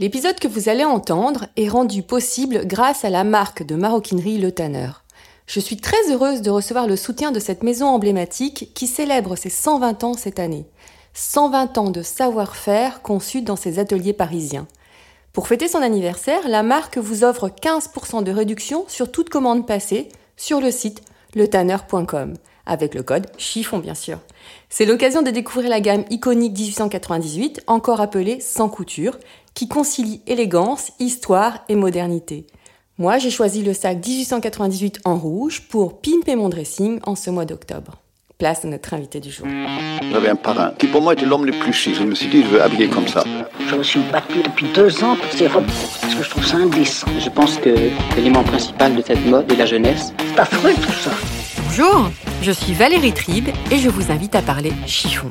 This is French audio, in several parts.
L'épisode que vous allez entendre est rendu possible grâce à la marque de maroquinerie Le Tanner. Je suis très heureuse de recevoir le soutien de cette maison emblématique qui célèbre ses 120 ans cette année. 120 ans de savoir-faire conçu dans ses ateliers parisiens. Pour fêter son anniversaire, la marque vous offre 15% de réduction sur toute commande passée sur le site letanner.com, avec le code chiffon bien sûr. C'est l'occasion de découvrir la gamme iconique 1898, encore appelée sans couture, qui concilie élégance, histoire et modernité. Moi, j'ai choisi le sac 1898 en rouge pour pimper mon dressing en ce mois d'octobre. Place à notre invité du jour. J'avais un parrain qui pour moi était l'homme le plus chic. Je me suis dit, je veux habiller comme ça. Je me suis battu depuis deux ans pour ces robes parce que je trouve ça indécent. Je pense que l'élément principal de cette mode est la jeunesse. C'est affreux tout ça. Bonjour, je suis Valérie Tribe et je vous invite à parler chiffon.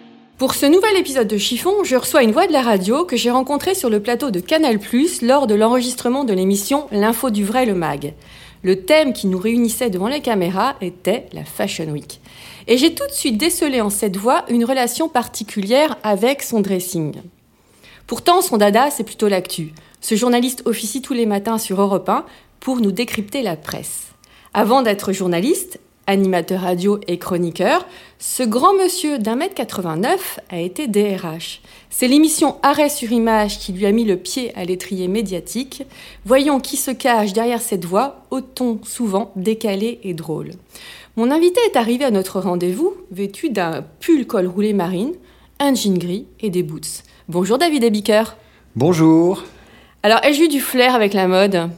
Pour ce nouvel épisode de Chiffon, je reçois une voix de la radio que j'ai rencontrée sur le plateau de Canal+, lors de l'enregistrement de l'émission L'info du vrai le mag. Le thème qui nous réunissait devant les caméras était la Fashion Week. Et j'ai tout de suite décelé en cette voix une relation particulière avec son dressing. Pourtant, son dada, c'est plutôt l'actu. Ce journaliste officie tous les matins sur Europe 1 pour nous décrypter la presse. Avant d'être journaliste, animateur radio et chroniqueur, ce grand monsieur d'un mètre 89 a été DRH. C'est l'émission Arrêt sur image qui lui a mis le pied à l'étrier médiatique. Voyons qui se cache derrière cette voix, au ton souvent décalé et drôle? Mon invité est arrivé à notre rendez-vous vêtu d'un pull col roulé marine, un jean gris et des boots. Bonjour David Ebiker. Bonjour. Alors, ai-je eu du flair avec la mode?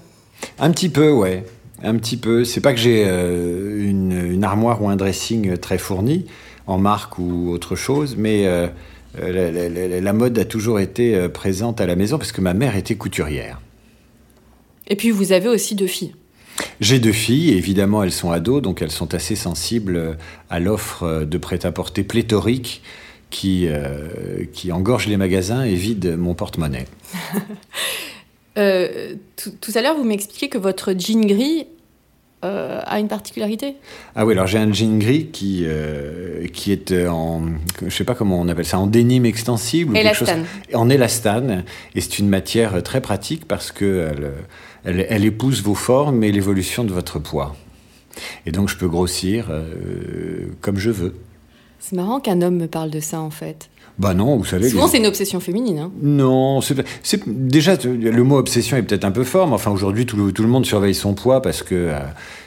Un petit peu, ouais. Un petit peu. C'est pas que j'ai euh, une, une armoire ou un dressing très fourni, en marque ou autre chose, mais euh, la, la- mode a toujours été euh, présente à la maison parce que ma mère était couturière. Et puis, vous avez aussi deux filles. J'ai deux filles, et évidemment elles sont ados, donc elles sont assez sensibles euh, à l'offre euh, de prêt-à-porter pléthorique qui, euh, qui engorge les magasins et vide mon porte-monnaie. Euh, tout, tout à l'heure, vous m'expliquez que votre jean gris euh, a une particularité. Ah oui, alors j'ai un jean gris qui, euh, qui est euh, en, je sais pas comment on appelle ça, en dénime extensible. ou quelque chose-. En élastane. Et c'est une matière très pratique parce que elle, elle, elle épouse vos formes et l'évolution de votre poids. Et donc je peux grossir euh, comme je veux. C'est marrant qu'un homme me parle de ça, en fait. Bah non, vous savez. Souvent, les- c'est une obsession féminine. hein. Non, c'est déjà le mot obsession est peut-être un peu fort, mais enfin aujourd'hui tout le, tout le monde surveille son poids parce que euh,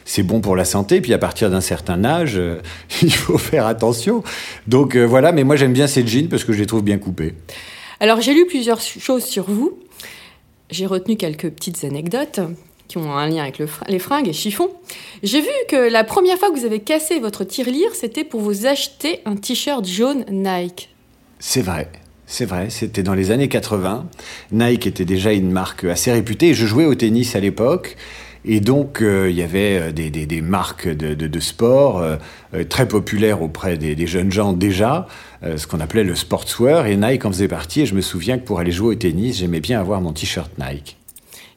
c'est bon pour la santé. Puis à partir d'un certain âge, euh, il faut faire attention. Donc euh, voilà, mais moi j'aime bien ces jeans parce que je les trouve bien coupés. Alors, j'ai lu plusieurs choses sur vous. J'ai retenu quelques petites anecdotes qui ont un lien avec le fr- les fringues et chiffons. J'ai vu que la première fois que vous avez cassé votre tirelire, c'était pour vous acheter un t-shirt jaune Nike. C'est vrai. C'est vrai, c'était dans les années 80. Nike était déjà une marque assez réputée. Je jouais au tennis à l'époque. Et donc, euh, il y avait euh, des, marques de, sport euh, très populaires auprès des, jeunes gens déjà, ce qu'on appelait le sportswear. Et Nike en faisait partie. Et je me souviens que pour aller jouer au tennis, j'aimais bien avoir mon t-shirt Nike.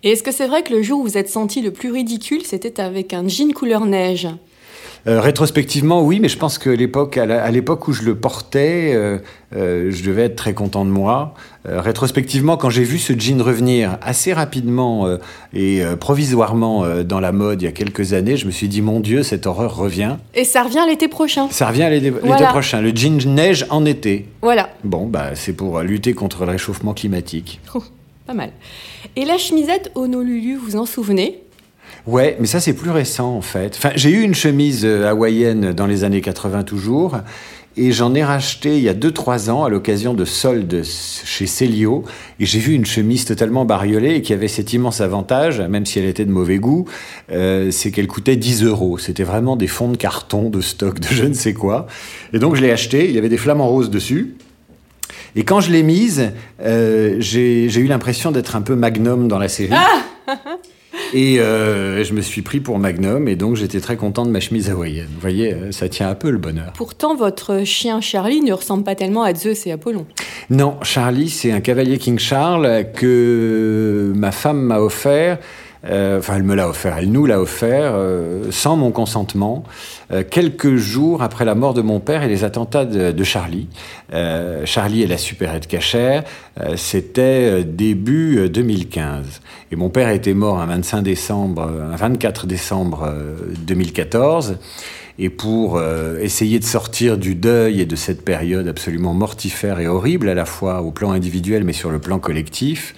Et est-ce que c'est vrai que le jour où vous êtes senti le plus ridicule, c'était avec un jean couleur neige? Euh, rétrospectivement, oui, mais je pense que l'époque, à l'époque où je le portais, euh, euh, je devais être très content de moi. Rétrospectivement, quand j'ai vu ce jean revenir assez rapidement et provisoirement dans la mode il y a quelques années, je me suis dit, mon Dieu, cette horreur revient. Et ça revient l'été prochain. Ça revient l'été Voilà. prochain. Le jean neige en été. Voilà. Bon, bah, c'est pour lutter contre le réchauffement climatique. pas mal. Et la chemisette Honolulu, vous en souvenez? Ouais, mais ça c'est plus récent en fait. Enfin, j'ai eu une chemise euh, hawaïenne dans les années 80 toujours. Et j'en ai racheté il y a 2-3 ans à l'occasion de soldes chez Célio. Et j'ai vu une chemise totalement bariolée et qui avait cet immense avantage, même si elle était de mauvais goût, euh, c'est qu'elle coûtait 10 euros. C'était vraiment des fonds de carton, de stock, de je ne sais quoi. Et donc je l'ai acheté, il y avait des flamants roses dessus. Et quand je l'ai mise, euh, j'ai eu l'impression d'être un peu Magnum dans la série. Et euh, je me suis pris pour Magnum et donc j'étais très content de ma chemise hawaïenne. Vous voyez, euh, ça tient un peu le bonheur. Pourtant, votre chien Charlie ne ressemble pas tellement à Zeus et Apollon. Non, Charlie, c'est un cavalier King Charles que ma femme m'a offert euh, enfin elle me l'a offert, elle nous l'a offert euh, sans mon consentement, euh, quelques jours après la mort de mon père et les attentats de, Charlie. Charlie et la supérette cachère, c'était début 2015. Et mon père était mort un 25 décembre, un 24 décembre 2014. Et pour essayer de sortir du deuil et de cette période absolument mortifère et horrible à la fois au plan individuel mais sur le plan collectif,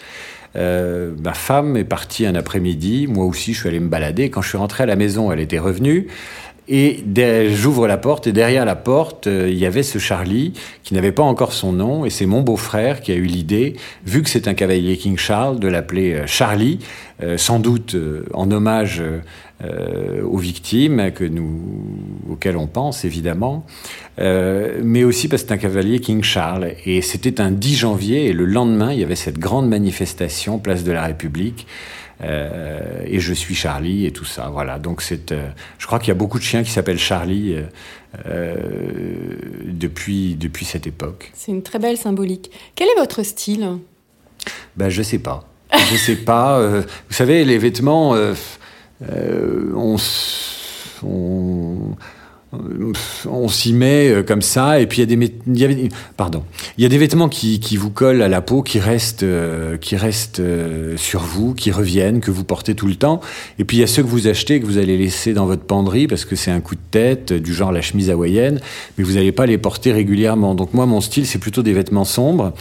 euh, ma femme est partie un après-midi, moi aussi je suis allé me balader. Quand je suis rentré à la maison, elle était revenue. Et j'ouvre la porte et derrière la porte, euh, il y avait ce Charlie qui n'avait pas encore son nom et c'est mon beau-frère qui a eu l'idée, vu que c'est un cavalier King Charles, de l'appeler euh, Charlie, sans doute en hommage aux victimes que nous, auxquelles on pense évidemment, mais aussi parce que c'est un cavalier King Charles. Et c'était un 10 janvier et le lendemain, il y avait cette grande manifestation, place de la République. Euh, et je suis Charlie et tout ça. Voilà. Donc c'est, euh, je crois qu'il y a beaucoup de chiens qui s'appellent Charlie euh, depuis depuis cette époque. C'est une très belle symbolique. Quel est votre style? Ben je sais pas. Je sais pas. vous savez, les vêtements, on, on s'y met euh, comme ça, et puis il y a des, pardon, y a des vêtements qui, qui, vous collent à la peau, qui restent, euh, qui restent euh, sur vous, qui reviennent, que vous portez tout le temps. Et puis il y a ceux que vous achetez, que vous allez laisser dans votre penderie parce que c'est un coup de tête, du genre la chemise hawaïenne, mais vous n'allez pas les porter régulièrement. Donc moi, mon style, c'est plutôt des vêtements sombres,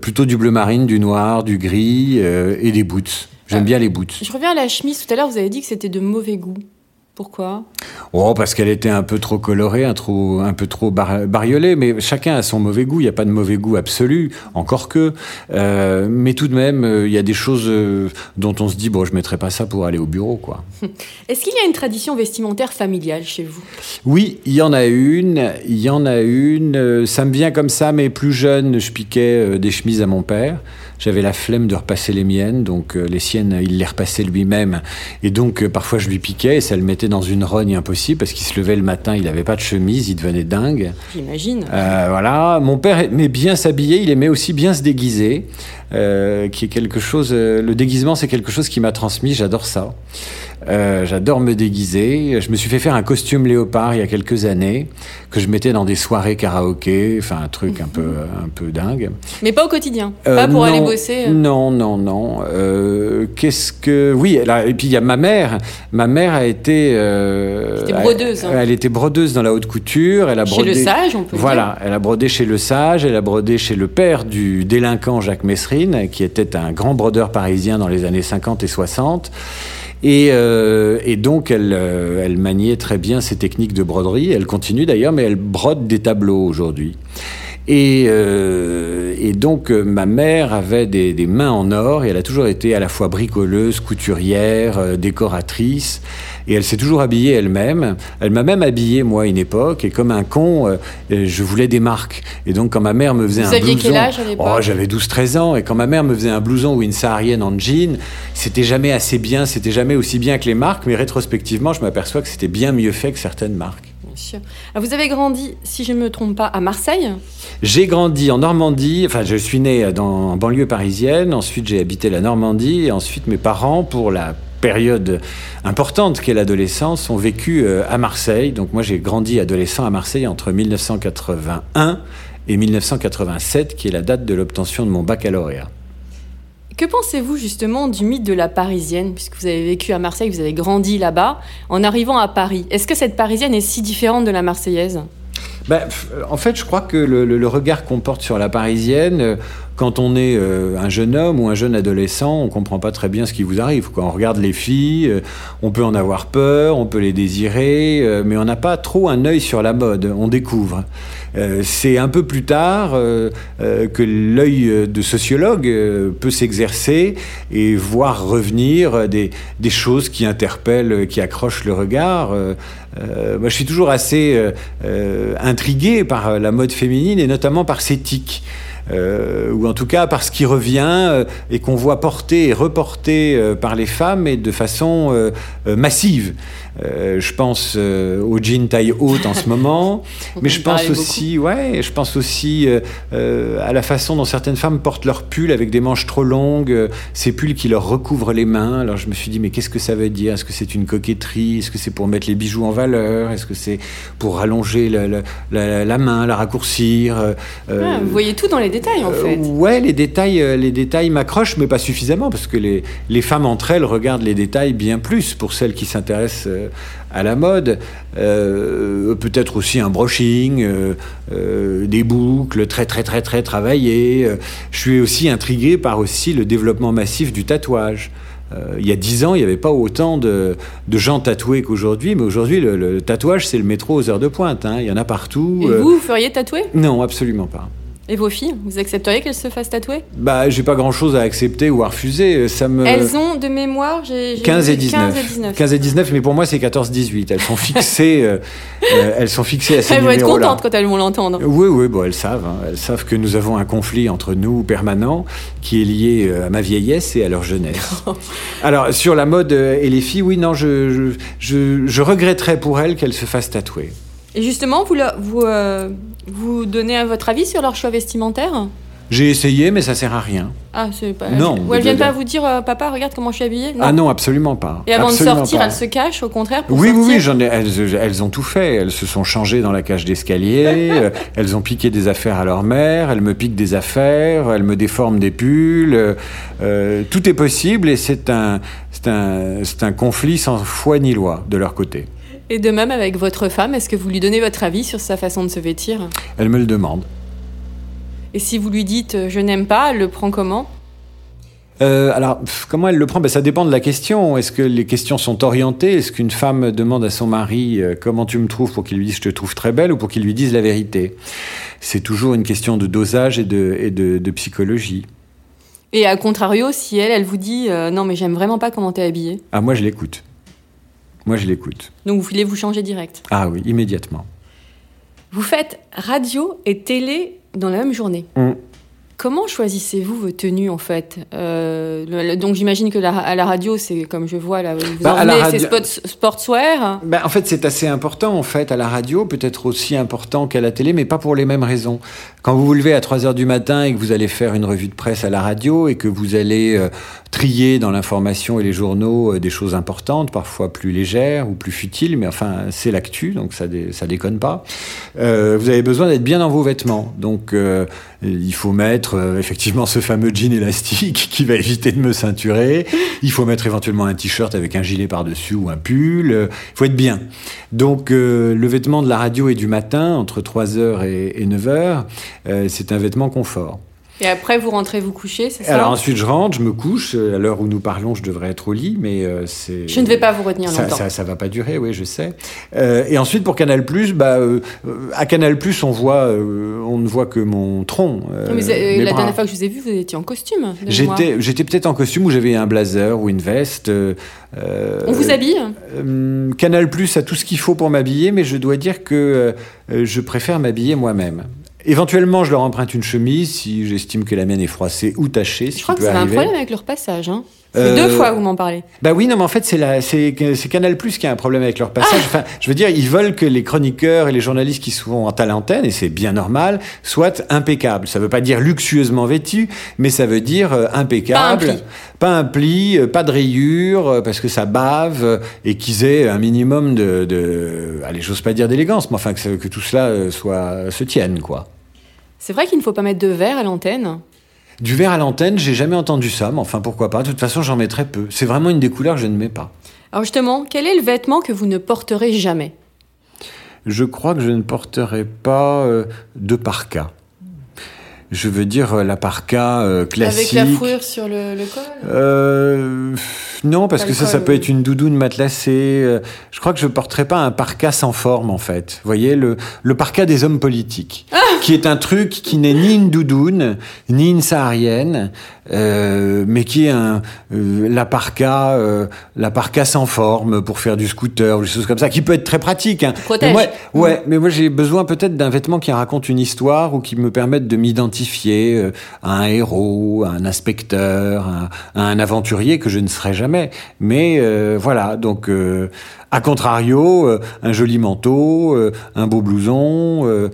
plutôt du bleu marine, du noir, du gris et des boots. J'aime bien les boots. Je reviens à la chemise. Tout à l'heure, vous avez dit que c'était de mauvais goût. Pourquoi? Oh, parce qu'elle était un peu trop colorée, un, trop, un peu trop bariolée, mais chacun a son mauvais goût, il n'y a pas de mauvais goût absolu, encore que. Euh, mais tout de même, euh, il y a des choses euh, dont on se dit, bon, je ne mettrai pas ça pour aller au bureau, quoi. Est-ce qu'il y a une tradition vestimentaire familiale chez vous? Oui, il y en a une, il y en a une, ça me vient comme ça, mais plus jeune, je piquais des chemises à mon père. J'avais la flemme de repasser les miennes, donc euh, les siennes, il les repassait lui-même. Et donc, euh, parfois, je lui piquais et ça le mettait dans une rogne impossible parce qu'il se levait le matin, il n'avait pas de chemise, il devenait dingue. J'imagine. Euh, voilà. Mon père aimait bien s'habiller, il aimait aussi bien se déguiser, qui est quelque chose. le déguisement, c'est quelque chose qui m'a transmis, j'adore ça. Euh, j'adore me déguiser. Je me suis fait faire un costume léopard il y a quelques années que je mettais dans des soirées karaoké, enfin un truc un peu un peu dingue. Mais pas au quotidien, pas euh, pour aller bosser. Euh. Non, non, non. Qu'est-ce que oui Et puis il y a ma mère. Ma mère a été. C'était brodeuse. Hein. Elle, était brodeuse dans la haute couture. Elle a brodé. Chez le Sage, on peut voilà, dire. elle a brodé chez le Sage. Elle a brodé chez le père du délinquant Jacques Messrine, qui était un grand brodeur parisien dans les années 50 et 60. Euh, et, donc, elle, euh, elle maniait très bien ses techniques de broderie. Elle continue d'ailleurs, mais elle brode des tableaux aujourd'hui. Et, euh, et, donc, ma mère avait des, des, mains en or et elle a toujours été à la fois bricoleuse, couturière, décoratrice. Et elle s'est toujours habillée elle-même. Elle, m'a même habillé, moi, à une époque. Et comme un con, euh, je voulais des marques. Et donc, quand ma mère me faisait Vous un blouson... quel âge à l'époque? Oh, j'avais 12-13 ans. Et quand ma mère me faisait un blouson ou une saharienne en jean, c'était jamais assez bien, c'était jamais aussi bien que les marques. Mais rétrospectivement, je m'aperçois que c'était bien mieux fait que certaines marques. Vous avez grandi, si je ne me trompe pas, à Marseille J'ai grandi en Normandie, enfin je suis né dans, en banlieue parisienne, ensuite j'ai habité la Normandie, et ensuite mes parents, pour la période importante qu'est l'adolescence, ont vécu euh, à Marseille. Donc moi j'ai grandi adolescent à Marseille entre 1981 et 1987, qui est la date de l'obtention de mon baccalauréat. Que pensez-vous justement du mythe de la Parisienne, puisque vous avez vécu à Marseille, vous avez grandi là-bas, en arrivant à Paris Est-ce que cette Parisienne est si différente de la Marseillaise? Ben, en fait, je crois que le, regard qu'on porte sur la parisienne, euh, quand on est euh, un jeune homme ou un jeune adolescent, on comprend pas très bien ce qui vous arrive. Quand on regarde les filles, euh, on peut en avoir peur, on peut les désirer, mais on n'a pas trop un œil sur la mode. On découvre. Euh, c'est un peu plus tard euh, euh, que l'œil de sociologue euh, peut s'exercer et voir revenir des, des choses qui interpellent, qui accrochent le regard. Moi, je suis toujours assez intrigué par la mode féminine et notamment par ses tics. Euh, ou en tout cas par ce qui revient euh, et qu'on voit porter et reporter euh, par les femmes et de façon massive. Euh, je pense euh, aux jeans taille haute en ce moment, mais je en pense aussi, ouais, je pense aussi euh, à la façon dont certaines femmes portent leurs pulls avec des manches trop longues, ces pulls qui leur recouvrent les mains. Alors je me suis dit, mais qu'est-ce que ça veut dire? Est-ce que c'est une coquetterie? Est-ce que c'est pour mettre les bijoux en valeur? Est-ce que c'est pour rallonger la, la- la- la main, la raccourcir? Ah, vous voyez tout dans les détails en euh, ouais, les détails, euh, les détails m'accrochent, mais pas suffisamment, parce que les, les femmes entre elles regardent les détails bien plus pour celles qui s'intéressent euh, à la mode. Euh, Peut-être aussi un brushing, euh, des boucles très très très très travaillées. Je suis aussi intrigué par aussi le développement massif du tatouage. Euh, il y a dix ans, il n'y avait pas autant de, de gens tatoués qu'aujourd'hui, mais aujourd'hui, le, le tatouage, c'est le métro aux heures de pointe. hein. Il y en a partout. Et euh, vous, vous feriez tatouer? Non, absolument pas. Et vos filles, vous accepteriez qu'elles se fassent tatouer? Bah, j'ai pas grand chose à accepter ou à refuser. Ça me. Elles ont de mémoire, j'ai j'ai 15 et dit 19. 15 et 19. 15 et 19, mais pour moi, c'est 14-18. Elles sont fixées, euh, euh, elles sont fixées à ces Elles vont être contentes quand elles vont l'entendre. Oui, oui, bon, elles savent. hein. Elles savent que nous avons un conflit entre nous permanent qui est lié euh, à ma vieillesse et à leur jeunesse. Alors, sur la mode euh, et les filles, oui, non, je, je, je, je regretterais pour elles qu'elles se fassent tatouer. Et justement, vous, euh, vous donnez votre avis sur leur choix vestimentaire J'ai essayé, mais ça sert à rien. Ah, c'est pas. Non, Ou elles viennent pas vous dire, euh, papa, regarde comment je suis habillée Ah non, absolument pas. Et avant Absolument de sortir, pas. elles se cachent, au contraire, pour Oui, oui, sortir oui, elles, elles ont tout fait. Elles se sont changées dans la cage d'escalier, euh, elles ont piqué des affaires à leur mère, elles me piquent des affaires, elles me déforment des pulls. euh, tout est possible et c'est un, un, c'est un conflit sans foi ni loi de leur côté. Et de même avec votre femme, est-ce que vous lui donnez votre avis sur sa façon de se vêtir? Elles me le demandent. Et si vous lui dites euh, je n'aime pas, elle le prend comment? Euh, alors, comment elle le prend? Ben, Ça dépend de la question. Est-ce que les questions sont orientées? Est-ce qu'une femme demande à son mari euh, comment tu me trouves pour qu'il lui dise je te trouve très belle ou pour qu'il lui dise la vérité? C'est toujours une question de dosage et de, et de, de psychologie. Et à contrario, si elle, elle vous dit euh, non mais j'aime vraiment pas comment t'es habillée, Ah, moi je l'écoute. Moi je l'écoute. donc vous voulez vous changer direct? Ah oui, immédiatement. Vous faites radio et télé dans la même journée? Mm. Comment choisissez-vous vos tenues en fait Euh, le- le- Donc j'imagine que la, à la radio, c'est comme je vois là, vous Bah, venez, radio- sportswear. Ben, en fait, c'est assez important en fait à la radio, peut-être aussi important qu'à la télé, mais pas pour les mêmes raisons. Quand vous vous levez à 3 heures du matin et que vous allez faire une revue de presse à la radio et que vous allez euh, trier dans l'information et les journaux euh, des choses importantes, parfois plus légères ou plus futiles, mais enfin c'est l'actu, donc ça, dé- ça déconne pas. Vous avez besoin d'être bien dans vos vêtements, donc il faut mettre euh, effectivement ce fameux jean élastique qui va éviter de me ceinturer. Il faut mettre éventuellement un t-shirt avec un gilet par-dessus ou un pull. Euh, Il faut être bien. Donc euh, le vêtement de la radio et du matin, entre 3h et, et 9h, euh, c'est un vêtement confort. Et après, vous rentrez vous coucher, c'est ça Alors ensuite je rentre, je me couche. À l'heure où nous parlons, je devrais être au lit, mais euh, c'est... Je ne vais pas vous retenir Ça, longtemps. ça, ça va pas durer, oui, je sais. Euh, et ensuite, pour Canal+, bah, euh, à Canal+, on voit, on ne voit que mon tronc. Mais, la bras. dernière fois que je vous ai vu, vous étiez en costume. J'étais, j'étais peut-être en costume où j'avais un blazer ou une veste. On vous habille Canal Plus a tout ce qu'il faut pour m'habiller, mais je dois dire que je préfère m'habiller moi-même. Éventuellement, je leur emprunte une chemise si j'estime que la mienne est froissée ou tachée. Je crois que vous avez un problème avec leur passage. Hein. Euh, deux fois vous m'en parlez. Bah oui, non, mais en fait, c'est Canal Plus qui a un problème avec leur Ah passage. Enfin, je veux dire, ils veulent que les chroniqueurs et les journalistes qui sont à l'antenne, et c'est bien normal, soient impeccables. Ça veut pas dire luxueusement vêtus, mais ça veut dire euh, impeccable. Pas un pli. Pas un pli, euh, pas de rayures, euh, parce que ça bave, et qu'ils aient un minimum de, de allez, j'ose pas dire d'élégance, mais enfin que, que tout cela soit se tienne, quoi. C'est vrai qu'il ne faut pas mettre de verre à l'antenne. Du verre à l'antenne, j'ai jamais entendu ça, mais enfin pourquoi pas. De toute façon, j'en mets très peu. C'est vraiment une des couleurs que je ne mets pas. Alors justement, quel est le vêtement que vous ne porterez jamais? Je crois que je ne porterai pas euh, de parka. Je veux dire euh, la parka euh, classique. Avec la fourrure sur le, le col Euh, non, parce que ça, ça peut être une doudoune matelassée. euh, Je crois que je porterai pas un parka sans forme, en fait. Vous voyez, le, le parka des hommes politiques, Ah qui est un truc qui n'est ni une doudoune, ni une saharienne, euh, mais qui est un, la parka, la parka sans forme pour faire du scooter ou des choses comme ça, qui peut être très pratique. Hein. protège. Mais moi, ouais, mais moi j'ai besoin peut-être d'un vêtement qui raconte une histoire ou qui me permette de m'identifier euh, à un héros, à un inspecteur, à, à un aventurier que je ne serai jamais. Mais euh, voilà, donc euh, à contrario, euh, un joli manteau, euh, un beau blouson, euh,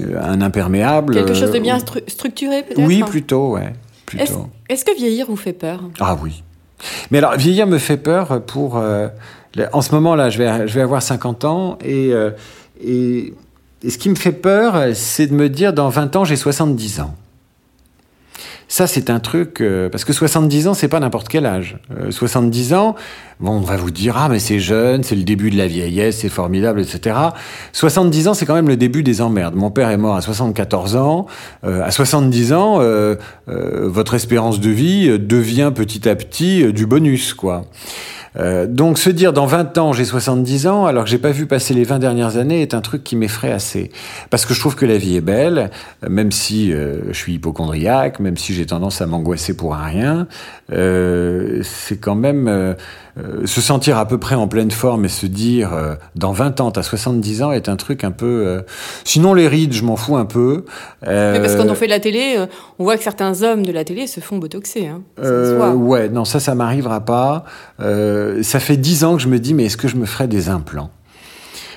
euh, un imperméable. Quelque chose de euh, bien stru- structuré, peut-être Oui, plutôt, ouais, Est-ce que vieillir vous fait peur? Ah oui. Mais alors, vieillir me fait peur pour... euh, en ce moment, là, je vais, je vais avoir 50 ans et, euh, et, et ce qui me fait peur, c'est de me dire, dans 20 ans, j'ai 70 ans. Ça, c'est un truc... euh, parce que 70 ans, c'est pas n'importe quel âge. Euh, 70 ans, bon, on va vous dire, ah, mais c'est jeune, c'est le début de la vieillesse, c'est formidable, etc. 70 ans, c'est quand même le début des emmerdes. Mon père est mort à 74 ans. Euh, à 70 ans, euh, euh, votre espérance de vie euh, devient petit à petit euh, du bonus, quoi. Euh, donc se dire dans 20 ans j'ai 70 ans alors que j'ai pas vu passer les 20 dernières années est un truc qui m'effraie assez. Parce que je trouve que la vie est belle euh, même si euh, je suis hypochondriaque même si j'ai tendance à m'angoisser pour rien euh, c'est quand même euh, se sentir à peu près en pleine forme et se dire euh, dans 20 ans t'as 70 ans est un truc un peu euh, sinon les rides je m'en fous un peu Euh, Mais Parce que quand on fait de la télé, euh, on voit que certains hommes de la télé se font botoxer. Hein. Ouais, non, ça, ça m'arrivera pas. Euh, ça fait dix ans que je me dis, mais est-ce que je me ferais des implants?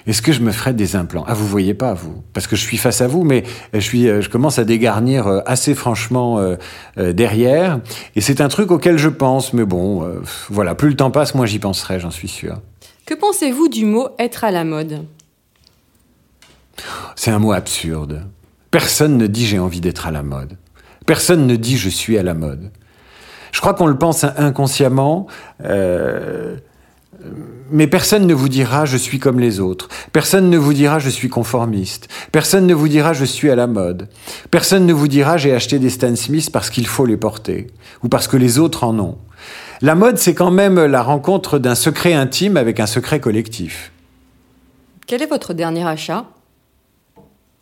Est-ce que je me ferais des implants? Ah, vous voyez pas, vous, parce que je suis face à vous, mais je suis, euh, je commence à dégarnir euh, assez franchement euh, euh, derrière, et c'est un truc auquel je pense. Mais bon, euh, voilà, plus le temps passe, moins j'y penserai, j'en suis sûr. Que pensez-vous du mot être à la mode? C'est un mot absurde. Personne ne dit j'ai envie d'être à la mode. Personne ne dit je suis à la mode. Je crois qu'on le pense inconsciemment, euh, mais personne ne vous dira je suis comme les autres. Personne ne vous dira je suis conformiste. Personne ne vous dira je suis à la mode. Personne ne vous dira j'ai acheté des Stan Smith parce qu'il faut les porter ou parce que les autres en ont. La mode, c'est quand même la rencontre d'un secret intime avec un secret collectif. Quel est votre dernier achat?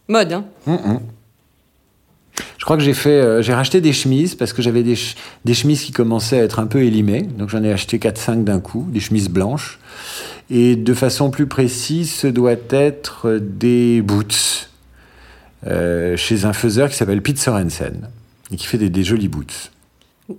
Mode, hein? Je crois que j'ai fait, euh, j'ai racheté des chemises parce que j'avais des, ch- des chemises qui commençaient à être un peu élimées. Donc j'en ai acheté 4-5 d'un coup, des chemises blanches. Et de façon plus précise, ce doit être des boots euh, chez un faiseur qui s'appelle Pete Sorensen et qui fait des, des jolis boots.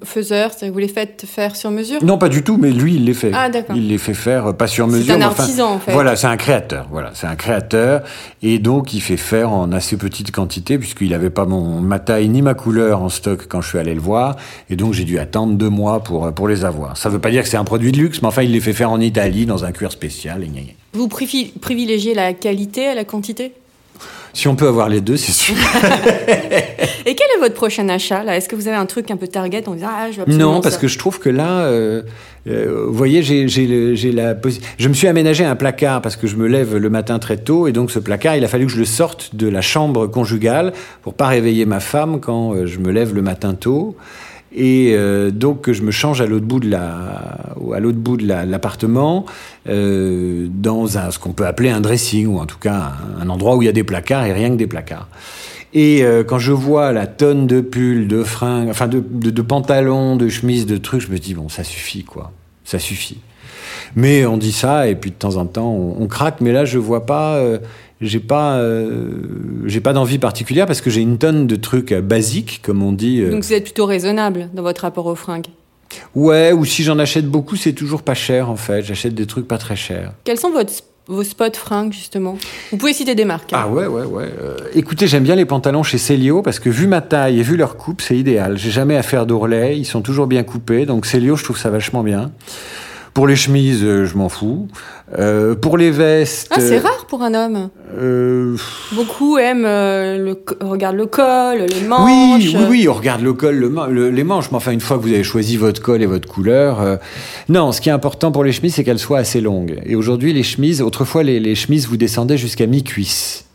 Faiseur, c'est- vous les faites faire sur mesure Non, pas du tout, mais lui, il les fait. Ah, d'accord. Il les fait faire, euh, pas sur C'est mesure. un mais enfin, artisan, en fait. Voilà, c'est un créateur. Voilà, c'est un créateur. Et donc, il fait faire en assez petite quantité, puisqu'il n'avait pas mon, ma taille ni ma couleur en stock quand je suis allé le voir. Et donc, j'ai dû attendre deux mois pour, pour les avoir. Ça veut pas dire que c'est un produit de luxe, mais enfin, il les fait faire en Italie, dans un cuir spécial. Et gna gna. Vous privi- privilégiez la qualité à la quantité? Si on peut avoir les deux, c'est sûr. Et quel est votre prochain achat là? Est-ce que vous avez un truc un peu target en disant ah je veux Non, parce ça que je trouve que là, euh, euh, vous voyez, j'ai j'ai j'ai la Je me suis aménagé un placard parce que je me lève le matin très tôt et donc ce placard, il a fallu que je le sorte de la chambre conjugale pour pas réveiller ma femme quand euh, je me lève le matin tôt. Et euh, donc je me change à l'autre bout de la, à l'autre bout de la- l'appartement, euh, dans un, ce qu'on peut appeler un dressing ou en tout cas un, endroit où il y a des placards et rien que des placards. Et euh, quand je vois la tonne de pulls, de fringues, enfin de, de, de pantalons, de chemises, de trucs, je me dis bon, ça suffit quoi, ça suffit. Mais on dit ça et puis de temps en temps on, on craque. Mais là, je vois pas, euh, j'ai pas, euh, j'ai pas d'envie particulière parce que j'ai une tonne de trucs basiques, comme on dit. euh. Donc vous êtes plutôt raisonnable dans votre rapport aux fringues. Ouais, ou si j'en achète beaucoup, c'est toujours pas cher en fait. J'achète des trucs pas très chers. Quels sont votre, vos spots fringues justement? Vous pouvez citer des marques. hein. Ah ouais, ouais, ouais. Euh, écoutez, j'aime bien les pantalons chez Célio parce que vu ma taille et vu leur coupe, c'est idéal. J'ai jamais à faire d'ourlet, ils sont toujours bien coupés. Donc Célio, je trouve ça vachement bien. Pour les chemises, euh, je m'en fous. Euh, pour les vestes. Ah, c'est euh, rare pour un homme. euh, Beaucoup aiment euh, le, le col, les manches. Oui, oui, oui, on regarde le col, le, ma- le- les manches, mais enfin, une fois que vous avez choisi votre col et votre couleur. non, ce qui est important pour les chemises, c'est qu'elles soient assez longues. Et aujourd'hui, les chemises, autrefois, les, les chemises, vous descendaient jusqu'à mi-cuisse.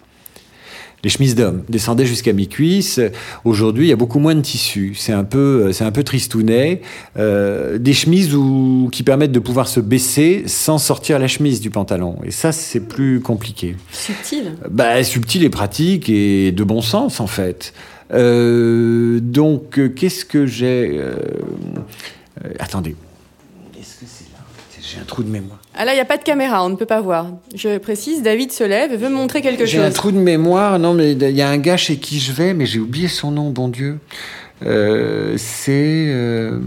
Les chemises d'hommes descendaient jusqu'à mi-cuisse. Aujourd'hui, il y a beaucoup moins de tissu. C'est un peu, c'est un peu tristounet. Euh, des chemises où- qui permettent de pouvoir se baisser sans sortir la chemise du pantalon. Et ça, c'est plus compliqué. Subtil. Bah, subtil et pratique et de bon sens en fait. Euh, donc, euh, qu'est-ce que j'ai euh, euh, Attendez. Qu'est-ce que c'est là? J'ai un trou de mémoire. Ah là, il n'y a pas de caméra, on ne peut pas voir. Je précise, David se lève et veut me montrer quelque J'ai un chose. trou de mémoire. Non, mais il y a un gars chez qui je vais, mais j'ai oublié son nom, bon Dieu. Euh, c'est. euh,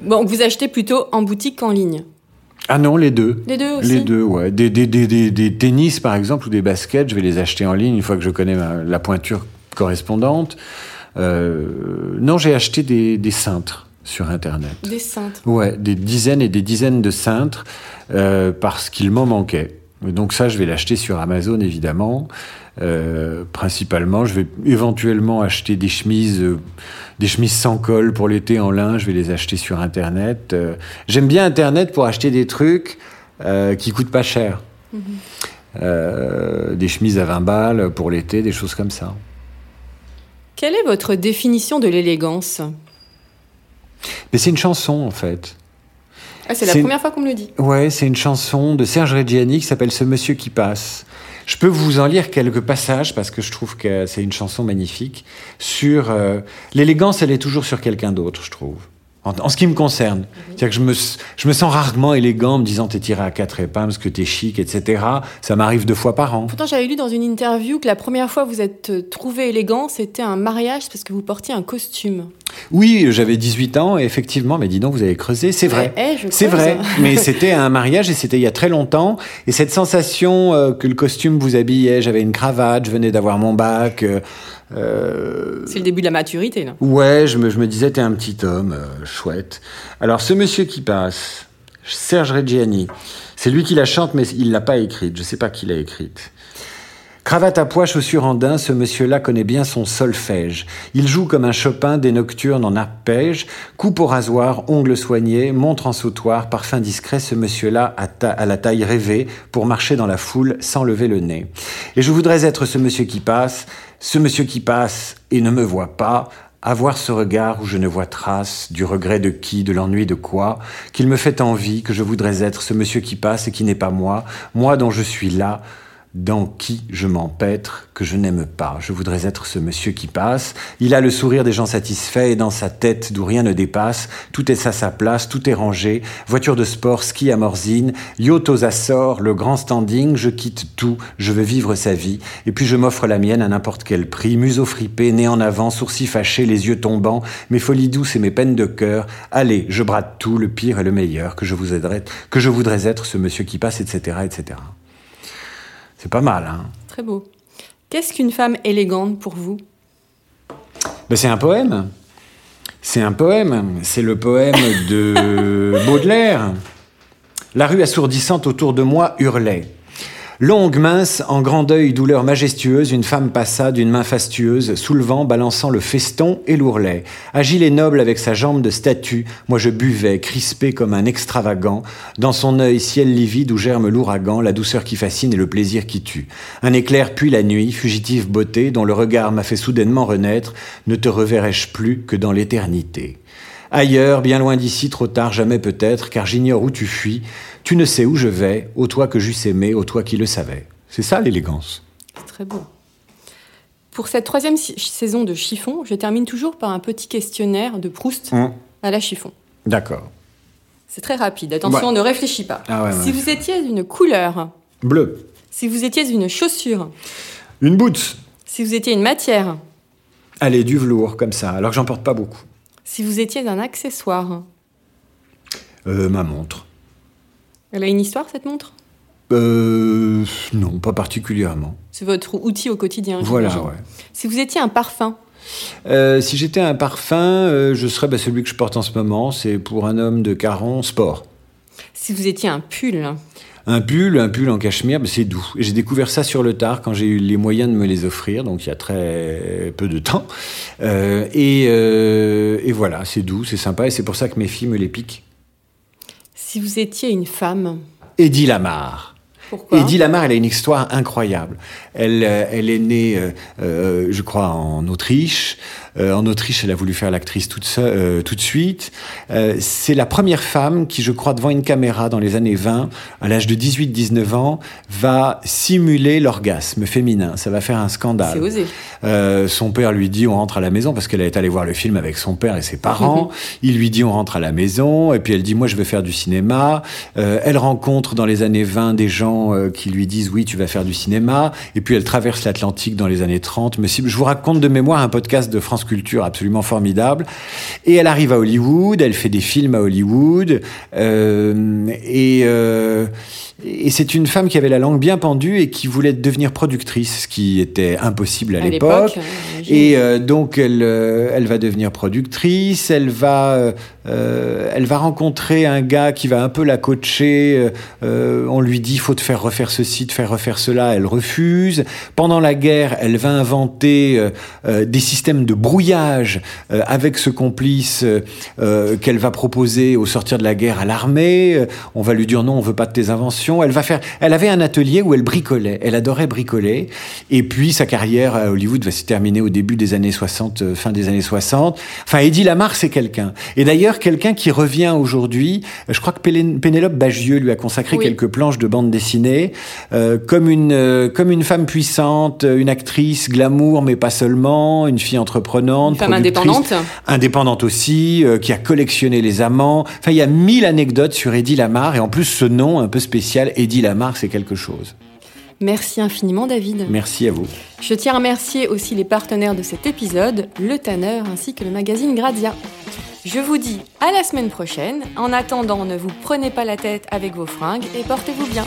Bon, vous achetez plutôt en boutique qu'en ligne. Ah non, les deux. Les deux aussi Les deux, ouais. Des, des, des, des, des tennis, par exemple, ou des baskets, je vais les acheter en ligne une fois que je connais ma- la pointure correspondante. Euh, non, j'ai acheté des, des cintres sur Internet. Des cintres. Ouais, des dizaines et des dizaines de cintres euh, parce qu'il m'en manquait. Donc ça, je vais l'acheter sur Amazon, évidemment. Euh, principalement, je vais éventuellement acheter des chemises, euh, des chemises sans col pour l'été en lin. Je vais les acheter sur Internet. J'aime bien Internet pour acheter des trucs qui coûtent pas cher. Euh, des chemises à 20 balles pour l'été, des choses comme ça. Quelle est votre définition de l'élégance? Mais c'est une chanson, en fait. ah, C'est la première fois qu'on me le dit. Ouais, c'est une chanson de Serge Reggiani qui s'appelle Ce Monsieur qui passe. Je peux vous en lire quelques passages parce que je trouve que c'est une chanson magnifique sur euh, l'élégance. Elle est toujours sur quelqu'un d'autre, je trouve. En, en ce qui me concerne, c'est-à-dire que je me, je me sens rarement élégant en me disant t'es tiré à quatre épingles, parce que t'es chic, etc. Ça m'arrive deux fois par an. Pourtant, j'avais lu dans une interview que la première fois que vous êtes euh, trouvé élégant, c'était un mariage parce que vous portiez un costume. Oui, j'avais 18 ans et effectivement, mais dis donc, vous avez creusé, c'est vrai. Eh, c'est vrai, mais c'était un mariage et c'était il y a très longtemps. Et cette sensation euh, que le costume vous habillait, j'avais une cravate, je venais d'avoir mon bac. euh, C'est le début de la maturité, là. ouais, je me, je me disais, t'es un petit homme, euh, chouette. Alors, ce monsieur qui passe, Serge Reggiani, c'est lui qui la chante, mais il l'a pas écrite. Je sais pas qui l'a écrite. Cravate à pois, chaussures en daim, ce monsieur-là connaît bien son solfège. Il joue comme un Chopin des nocturnes en arpège, coupe au rasoir, ongles soignés, montre en sautoir, parfum discret, ce monsieur-là a la taille rêvée pour marcher dans la foule sans lever le nez. Et je voudrais être ce monsieur qui passe, ce monsieur qui passe et ne me voit pas, avoir ce regard où je ne vois trace du regret de qui, de l'ennui de quoi, qu'il me fait envie, que je voudrais être ce monsieur qui passe et qui n'est pas moi, moi dont je suis là, dans qui je m'empêtre, que je n'aime pas. Je voudrais être ce monsieur qui passe. Il a le sourire des gens satisfaits et dans sa tête d'où rien ne dépasse, tout est à sa place, tout est rangé. Voiture de sport, ski à Morzine, yacht aux Açores, le grand standing, je quitte tout, je veux vivre sa vie. Et puis je m'offre la mienne à n'importe quel prix, museau fripé, nez en avant, sourcils fâchés, les yeux tombants, mes folies douces et mes peines de cœur. Allez, je brade tout, le pire et le meilleur, que je vous aiderai, que je voudrais être ce monsieur qui passe, etc., etc. C'est pas mal, hein Très beau. Qu'est-ce qu'une femme élégante pour vous? Ben, C'est un poème. C'est un poème. C'est le poème de Baudelaire. La rue assourdissante autour de moi hurlait. Longue, mince, en grand deuil, douleur majestueuse, une femme passa d'une main fastueuse, soulevant, balançant le feston et l'ourlet. Agile et noble avec sa jambe de statue, moi je buvais, crispé comme un extravagant, dans son œil ciel livide où germe l'ouragan, la douceur qui fascine et le plaisir qui tue. Un éclair puis la nuit, fugitive beauté, dont le regard m'a fait soudainement renaître, ne te reverrai-je plus que dans l'éternité. Ailleurs, bien loin d'ici, trop tard, jamais peut-être, car j'ignore où tu fuis. Tu ne sais où je vais, ô toi que j'eusse aimé, ô toi qui le savais. C'est ça l'élégance. C'est très beau. Pour cette troisième si- saison de Chiffon, je termine toujours par un petit questionnaire de Proust Hum. à la Chiffon. D'accord. C'est très rapide. Attention, Ouais. ne réfléchis pas. Ah ouais, ouais. Si vous étiez une couleur, Bleu. si vous étiez une chaussure, Une boots. si vous étiez une matière, Allez, du velours, comme ça, alors que j'en porte pas beaucoup. si vous étiez un accessoire, Euh, ma montre. Elle a une histoire cette montre? Euh, non, pas particulièrement. C'est votre outil au quotidien. Voilà, ouais. Si vous étiez un parfum, Euh, si j'étais un parfum, euh, je serais bah, celui que je porte en ce moment. C'est pour un homme de Caron, sport. Si vous étiez un pull, un pull, un pull en cachemire, ben, c'est doux. Et j'ai découvert ça sur le tard quand j'ai eu les moyens de me les offrir, donc il y a très peu de temps. Euh, et, euh, et, voilà, c'est doux, c'est sympa, et c'est pour ça que mes filles me les piquent. Si vous étiez une femme Eddie Lamar. Pourquoi? Eddie Lamar, elle a une histoire incroyable. Elle, euh, elle est née, euh, euh, je crois, en Autriche. Euh, en Autriche, elle a voulu faire l'actrice toute euh, tout de suite. Euh, c'est la première femme qui, je crois, devant une caméra dans les années 20, à l'âge de 18-19 ans, va simuler l'orgasme féminin. Ça va faire un scandale. C'est osé. Euh, son père lui dit on rentre à la maison parce qu'elle est allée voir le film avec son père et ses parents. Il lui dit on rentre à la maison et puis elle dit moi je veux faire du cinéma. Euh, elle rencontre dans les années 20 des gens euh, qui lui disent oui tu vas faire du cinéma et puis elle traverse l'Atlantique dans les années 30. Mais si, je vous raconte de mémoire un podcast de Culture absolument formidable. Et elle arrive à Hollywood, elle fait des films à Hollywood euh, et et c'est une femme qui avait la langue bien pendue et qui voulait devenir productrice, ce qui était impossible à, À l'époque. Et euh, donc elle, euh, elle va devenir productrice. Elle va, euh, elle va rencontrer un gars qui va un peu la coacher. on lui dit faut te faire refaire ceci, te faire refaire cela. Elle refuse. Pendant la guerre, elle va inventer des systèmes de brouillage avec ce complice qu'elle va proposer au sortir de la guerre à l'armée. On va lui dire non, on veut pas de tes inventions. Elle va faire. Elle avait un atelier où elle bricolait. Elle adorait bricoler. Et puis sa carrière à Hollywood va se terminer au début des années 60, euh, fin des années 60. Enfin, Eddie Lamar, c'est quelqu'un. Et d'ailleurs, quelqu'un qui revient aujourd'hui. Je crois que Pénélope Bagieux lui a consacré Oui. quelques planches de bande dessinée euh, comme une euh, comme une femme puissante, une actrice glamour, mais pas seulement, une fille entreprenante, Une femme indépendante. indépendante aussi, euh, qui a collectionné les amants. Enfin, il y a mille anecdotes sur Eddie Lamar et en plus ce nom un peu spécial, Eddie Lamar, c'est quelque chose. Merci infiniment, David. Merci à vous. Je tiens à remercier aussi les partenaires de cet épisode, le Tanner ainsi que le magazine Gradia. Je vous dis à la semaine prochaine. En attendant, ne vous prenez pas la tête avec vos fringues et portez-vous bien.